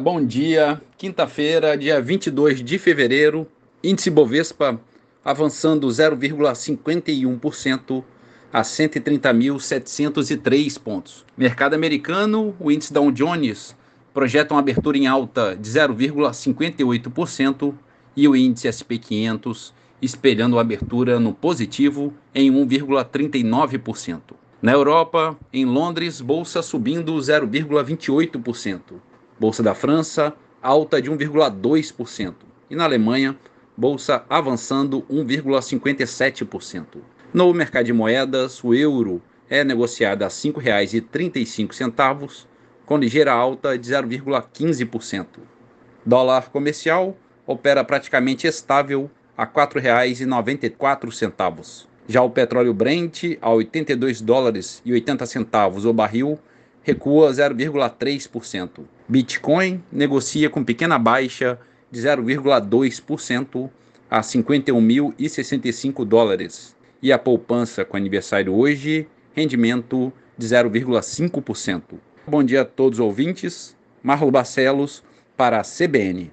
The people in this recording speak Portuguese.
Bom dia, quinta-feira, dia 22 de fevereiro, índice Bovespa avançando 0,51% a 130.703 pontos. Mercado americano, o índice Dow Jones projeta uma abertura em alta de 0,58% e o índice SP 500 espelhando a abertura no positivo em 1,39%. Na Europa, em Londres, bolsa subindo 0,28%. Bolsa da França, alta de 1,2%. E na Alemanha, bolsa avançando 1,57%. No mercado de moedas, o euro é negociado a R$ 5,35, com ligeira alta de 0,15%. Dólar comercial opera praticamente estável a R$ 4,94. Já o petróleo Brent a 82 dólares e 80 centavos o barril recua 0,3%. Bitcoin negocia com pequena baixa de 0,2% a 51.065 dólares. E a poupança com aniversário hoje, rendimento de 0,5%. Bom dia a todos os ouvintes. Marlo Barcelos para a CBN.